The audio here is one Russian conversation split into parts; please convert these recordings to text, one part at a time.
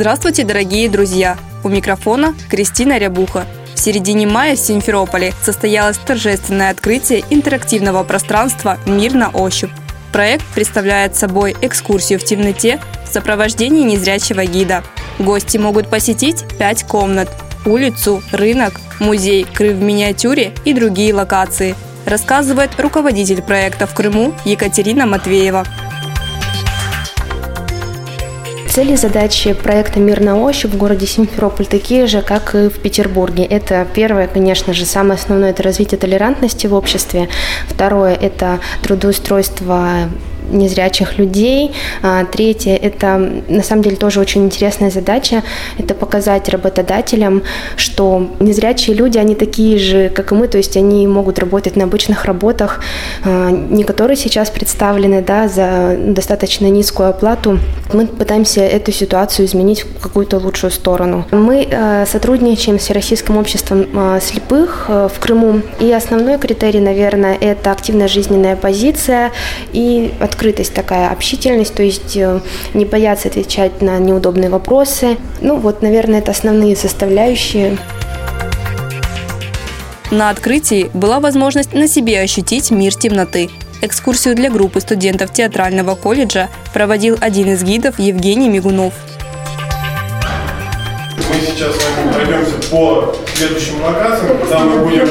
Здравствуйте, дорогие друзья! У микрофона Кристина Рябуха. В середине мая в Симферополе состоялось торжественное открытие интерактивного пространства «Мир на ощупь». Проект представляет собой экскурсию в темноте в сопровождении незрячего гида. Гости могут посетить пять комнат – улицу, рынок, музей, Крым в миниатюре и другие локации – рассказывает руководитель проекта в Крыму Екатерина Матвеева. Цели и задачи проекта «Мир на ощупь» в городе Симферополь такие же, как и в Петербурге. Это первое, конечно же, самое основное – это развитие толерантности в обществе. Второе – это трудоустройство незрячих людей. А, третье – это, на самом деле, тоже очень интересная задача. Это показать работодателям, что незрячие люди, они такие же, как и мы, то есть они могут работать на обычных работах, а, не которые сейчас представлены да, за достаточно низкую оплату. Мы пытаемся эту ситуацию изменить в какую-то лучшую сторону. Мы а, сотрудничаем с Российским обществом слепых в Крыму, и основной критерий, наверное, это активная жизненная позиция и открытость открытость такая, общительность, то есть э, не бояться отвечать на неудобные вопросы. Ну вот, наверное, это основные составляющие. На открытии была возможность на себе ощутить мир темноты. Экскурсию для группы студентов театрального колледжа проводил один из гидов Евгений Мигунов – мы сейчас с вами пройдемся по следующим локациям, куда мы будем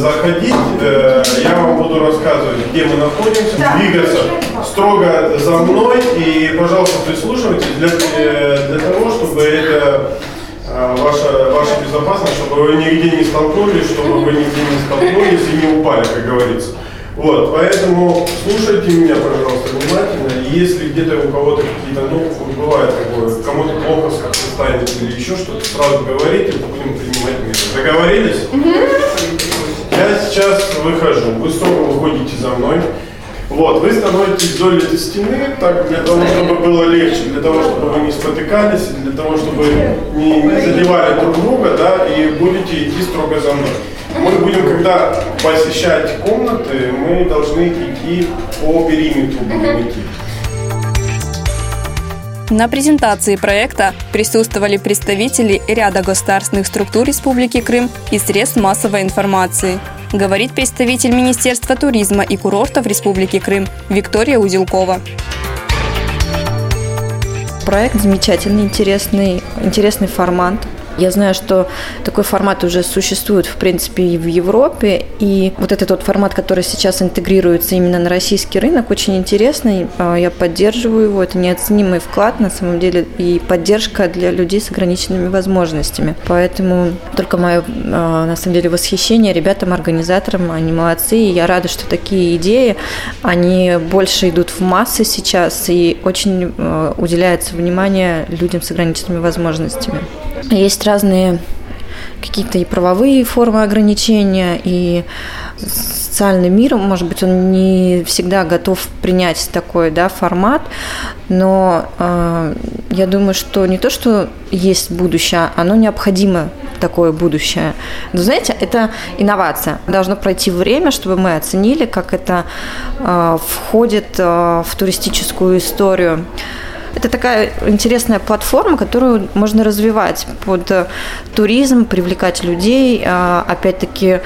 заходить. Э, я вам буду рассказывать, где мы находимся, двигаться строго за мной. И, пожалуйста, прислушивайтесь для, э, для того, чтобы это э, ваша, ваша безопасность, чтобы вы нигде не столкнулись, чтобы вы нигде не столкнулись и не упали, как говорится. Вот, поэтому слушайте меня, пожалуйста, внимательно. Если где-то у кого-то какие-то, ну, бывает такое, кому-то плохо как-то станет или еще что-то, сразу говорите, будем принимать меры. Договорились? Я сейчас выхожу. Вы снова выходите за мной. Вот, вы становитесь вдоль этой стены, так, для того, чтобы было легче, для того, чтобы вы не спотыкались, для того, чтобы не, не задевали друг друга, да, и будете идти строго за мной. Мы будем, когда посещать комнаты, мы должны идти по периметру, будем идти. На презентации проекта присутствовали представители ряда государственных структур Республики Крым и средств массовой информации. Говорит представитель Министерства туризма и курортов Республики Крым Виктория Узелкова проект замечательный, интересный, интересный формат. Я знаю, что такой формат уже существует, в принципе, и в Европе, и вот этот вот формат, который сейчас интегрируется именно на российский рынок, очень интересный, а, я поддерживаю его, это неоценимый вклад, на самом деле, и поддержка для людей с ограниченными возможностями. Поэтому только мое, а, на самом деле, восхищение ребятам, организаторам, они молодцы, и я рада, что такие идеи, они больше идут в массы сейчас, и очень а, уделяется внимание людям с ограниченными возможностями. Есть разные какие-то и правовые формы ограничения, и социальный мир, может быть, он не всегда готов принять такой да, формат, но э, я думаю, что не то, что есть будущее, оно необходимо такое будущее. Но знаете, это инновация. Должно пройти время, чтобы мы оценили, как это э, входит э, в туристическую историю. Это такая интересная платформа, которую можно развивать под э, туризм, привлекать людей. А, опять-таки,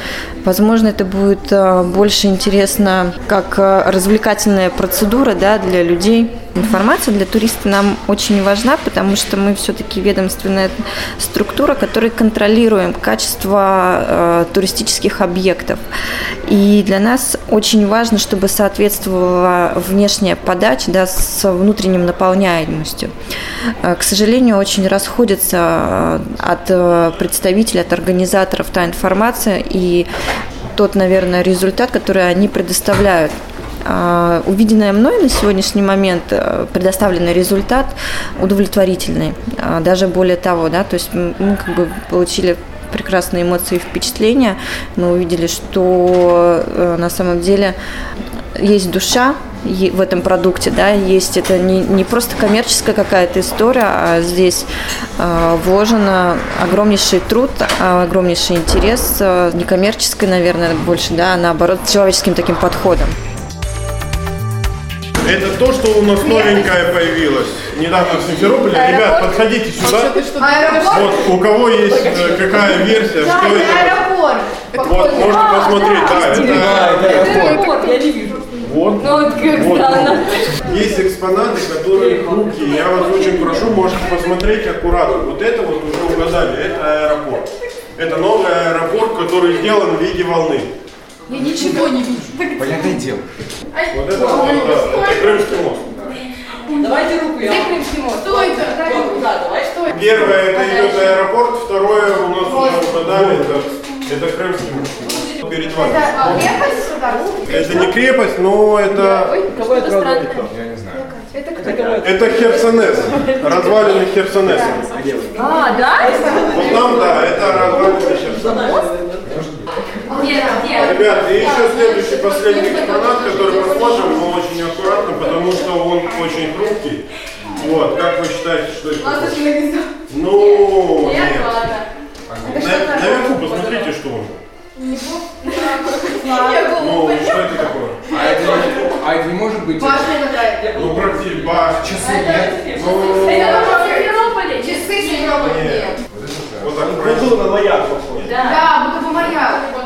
возможно, это будет э, больше интересно как э, развлекательная процедура да, для людей информация для туриста нам очень важна, потому что мы все-таки ведомственная структура, которая контролируем качество э, туристических объектов. И для нас очень важно, чтобы соответствовала внешняя подача да, с внутренним наполняемостью. Э, к сожалению, очень расходится э, от э, представителей, от организаторов та информация и тот, наверное, результат, который они предоставляют увиденное мной на сегодняшний момент э, предоставленный результат удовлетворительный. А, даже более того, да, то есть мы как бы получили прекрасные эмоции и впечатления. Мы увидели, что э, на самом деле есть душа в этом продукте, да, есть это не, не просто коммерческая какая-то история, а здесь э, вложено огромнейший труд, огромнейший интерес, э, не коммерческой, наверное, больше, да, а наоборот, человеческим таким подходом. Это то, что у нас новенькое появилось. Недавно в Симферополе. Ребят, подходите сюда. Вот, у кого есть э, какая версия, что это? Аэропорт. Вот, можете посмотреть, да, это аэропорт. Я не вижу. Вот. Ну вот как вот, странно. Есть экспонаты, которые хрупкие. Я вас очень прошу, можете посмотреть аккуратно. Вот это вот уже угадали, это аэропорт. Это новый аэропорт, который сделан в виде волны. Я ничего не вижу. Понятное дело. Вот это, вот, да, это Крымский мост. Давайте руку я. Крымский мост. Что это? Да, давай. Что это? Первое это идет аэропорт, второе у нас уже угадали, это, это Крымский мост. Перед вами. Это крепость сюда? Это не крепость, но это... Кого это? Я не знаю. Это кто? Это Херсонес. Развалины Херсонеса. А, да? Вот там, да, это развалины Херсонеса. Нет. Ребят, и еще следующий, последний экспонат, который посмотрим, но очень аккуратно, потому что он очень хрупкий. Вот, как вы считаете, что это? Ну, нет. На- Наверху посмотрите, что он. Ну, что это такое? А это, не- а это не может быть... Ну, практически баш. Часы нет. Ну, Часы Симферополь нет. вот так правильно. на маяк похож. Да, будто бы маяк.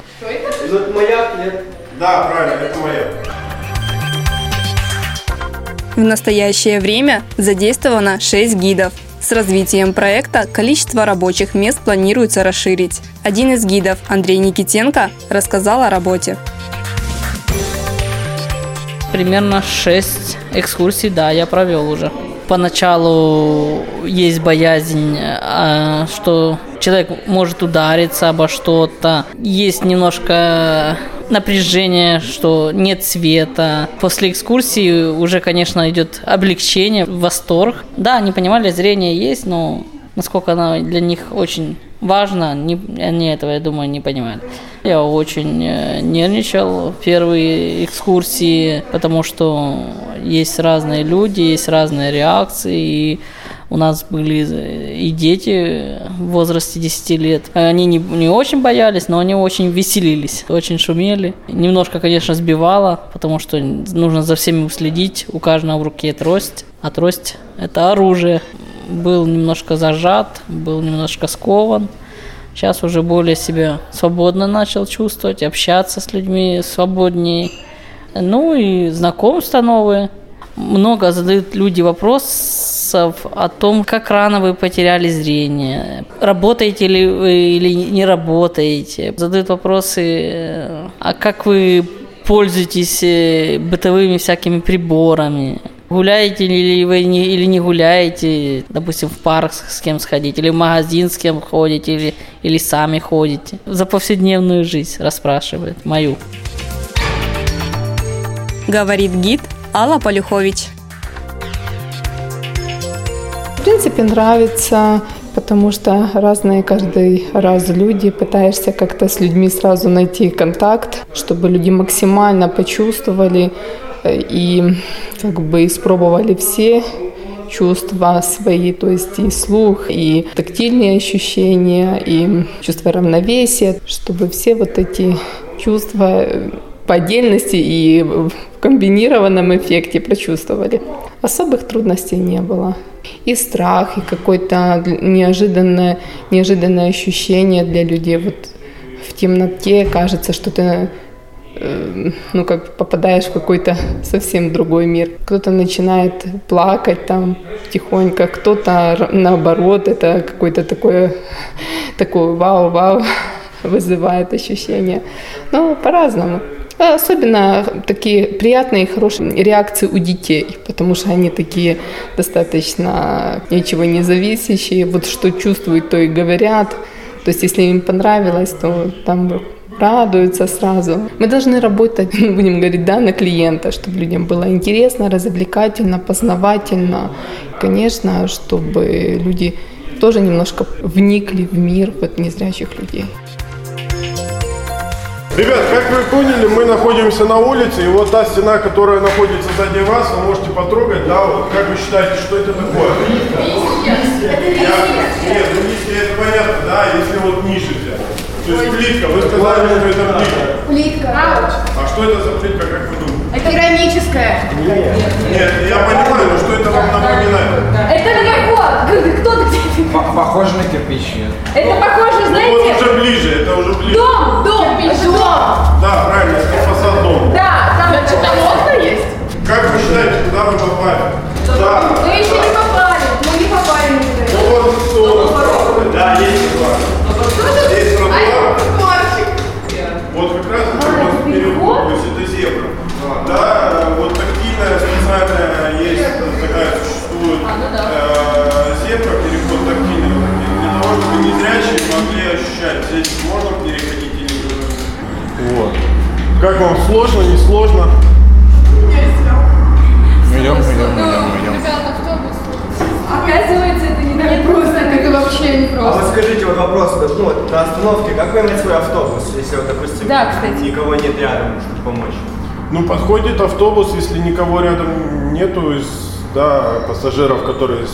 Что это? Маяк, нет? Да, правильно, это моя. В настоящее время задействовано 6 гидов. С развитием проекта количество рабочих мест планируется расширить. Один из гидов, Андрей Никитенко, рассказал о работе. Примерно 6 экскурсий, да, я провел уже. Поначалу есть боязнь, а, что человек может удариться обо что-то. Есть немножко напряжение, что нет света. После экскурсии уже, конечно, идет облегчение, восторг. Да, они понимали, зрение есть, но насколько оно для них очень важно, не, они этого, я думаю, не понимали. Я очень э, нервничал в первые экскурсии, потому что есть разные люди, есть разные реакции, и у нас были и дети в возрасте 10 лет. Они не, не очень боялись, но они очень веселились, очень шумели. Немножко, конечно, сбивало, потому что нужно за всеми уследить. У каждого в руке трость, а трость – это оружие. Был немножко зажат, был немножко скован. Сейчас уже более себя свободно начал чувствовать, общаться с людьми свободнее. Ну и знакомства новые. Много задают люди вопросов о том, как рано вы потеряли зрение, работаете ли вы или не работаете. Задают вопросы, а как вы пользуетесь э, бытовыми всякими приборами. Гуляете ли вы не, или не гуляете, допустим, в парк с кем сходить, или в магазин с кем ходите, или, или сами ходите. За повседневную жизнь расспрашивает мою. Говорит гид Алла Полюхович. Принципе, нравится, потому что разные каждый раз люди, пытаешься как-то с людьми сразу найти контакт, чтобы люди максимально почувствовали э, и как бы испробовали все чувства свои, то есть и слух, и тактильные ощущения, и чувство равновесия, чтобы все вот эти чувства по отдельности и в комбинированном эффекте прочувствовали. Особых трудностей не было. И страх, и какое-то неожиданное, неожиданное ощущение для людей. Вот в темноте кажется, что ты э, ну, как попадаешь в какой-то совсем другой мир. Кто-то начинает плакать там тихонько, кто-то наоборот, это какое-то такое, такое вау-вау вызывает ощущение. Ну, по-разному. Особенно такие приятные и хорошие реакции у детей, потому что они такие достаточно ничего не зависящие. Вот что чувствуют, то и говорят. То есть если им понравилось, то там радуются сразу. Мы должны работать, будем говорить, да, на клиента, чтобы людям было интересно, развлекательно, познавательно. Конечно, чтобы люди тоже немножко вникли в мир вот незрячих людей. Ребят, как вы поняли, мы находимся на улице, и вот та стена, которая находится сзади вас, вы можете потрогать, да, вот как вы считаете, что это такое? Я, нет, ну листья это понятно, да, если вот ниже взять. То есть плитка, вы сказали, что это плитка. Плитка. А что это за плитка, как вы думаете? Это керамическая. Нет, я понимаю, но что это вам напоминает? Это какой? Кто где? Похоже на кирпич. Это похоже, Ну, знаете? вот уже ближе, это уже ближе. Дом, дом, дом. Да, правильно, это фасад дома. Да, там что-то окна есть. Как вы считаете, куда вы попали? Да. Мы еще не попали. Мы не попали. Ну вот сторону. Да, есть тротуар. Сложно, не сложно? Идем, идем, идем, идем. Оказывается, это не так просто. Это вообще не А вот скажите, вот вопрос, ну, вот на остановке, как поймать свой автобус, если вот, допустим, Да, кстати. никого нет рядом, чтобы помочь? Ну, подходит автобус, если никого рядом нету из да, пассажиров, которые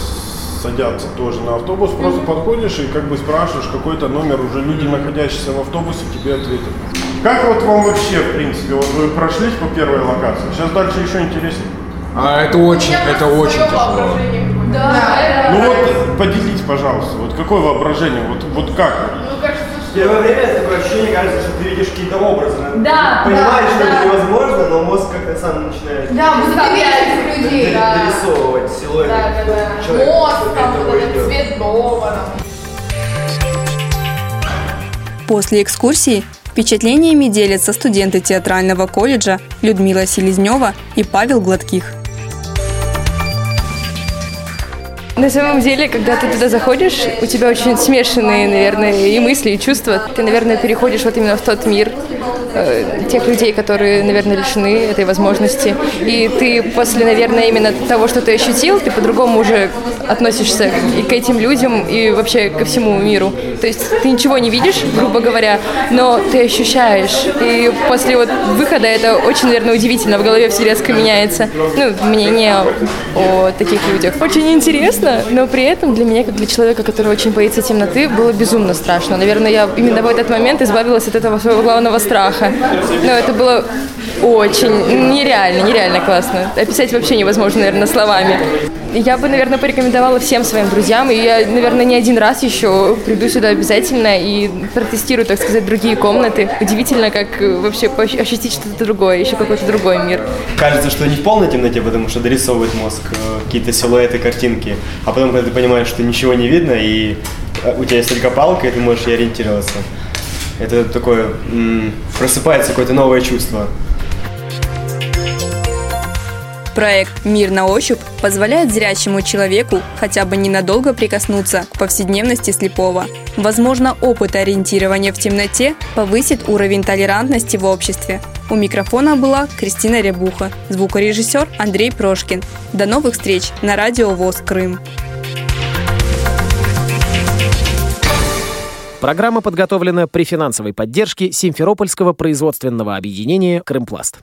садятся тоже на автобус, просто подходишь и как бы спрашиваешь какой-то номер, уже люди, находящиеся в автобусе, тебе ответят. Как вот вам вообще, в принципе, вот вы прошлись по первой локации, сейчас дальше еще интереснее. А это очень, это очень тяжело. Ну вот, поделитесь, пожалуйста, вот какое воображение, вот, вот как? В первое время такое ощущение, кажется, что ты видишь какие-то образы. Да, Ты понимаешь, да, что да. это невозможно, но мозг как-то сам начинает Да, мы заставляем людей. Да. дорисовывать силуэты Да, да, да. человека. Как там, вот этот цвет дома. После экскурсии впечатлениями делятся студенты театрального колледжа Людмила Селезнева и Павел Гладких. На самом деле, когда ты туда заходишь, у тебя очень смешанные, наверное, и мысли, и чувства. Ты, наверное, переходишь вот именно в тот мир э, тех людей, которые, наверное, лишены этой возможности. И ты после, наверное, именно того, что ты ощутил, ты по-другому уже относишься и к этим людям, и вообще ко всему миру. То есть ты ничего не видишь, грубо говоря, но ты ощущаешь. И после вот выхода это очень, наверное, удивительно. В голове все резко меняется. Ну, мнение о таких людях. Очень интересно, но при этом для меня, как для человека, который очень боится темноты, было безумно страшно. Наверное, я именно в этот момент избавилась от этого своего главного страха. Но это было очень нереально, нереально классно. Описать вообще невозможно, наверное, словами. Я бы, наверное, порекомендовала всем своим друзьям, и я, наверное, не один раз еще приду сюда обязательно и протестирую, так сказать, другие комнаты. Удивительно, как э, вообще ощутить что-то другое, еще какой-то другой мир. Кажется, что не в полной темноте, потому что дорисовывает мозг э, какие-то силуэты, картинки. А потом, когда ты понимаешь, что ничего не видно, и э, у тебя есть только палка, и ты можешь ей ориентироваться. Это такое, просыпается какое-то новое чувство. Проект «Мир на ощупь» позволяет зрячему человеку хотя бы ненадолго прикоснуться к повседневности слепого. Возможно, опыт ориентирования в темноте повысит уровень толерантности в обществе. У микрофона была Кристина Рябуха, звукорежиссер Андрей Прошкин. До новых встреч на радио ВОЗ Крым. Программа подготовлена при финансовой поддержке Симферопольского производственного объединения «Крымпласт».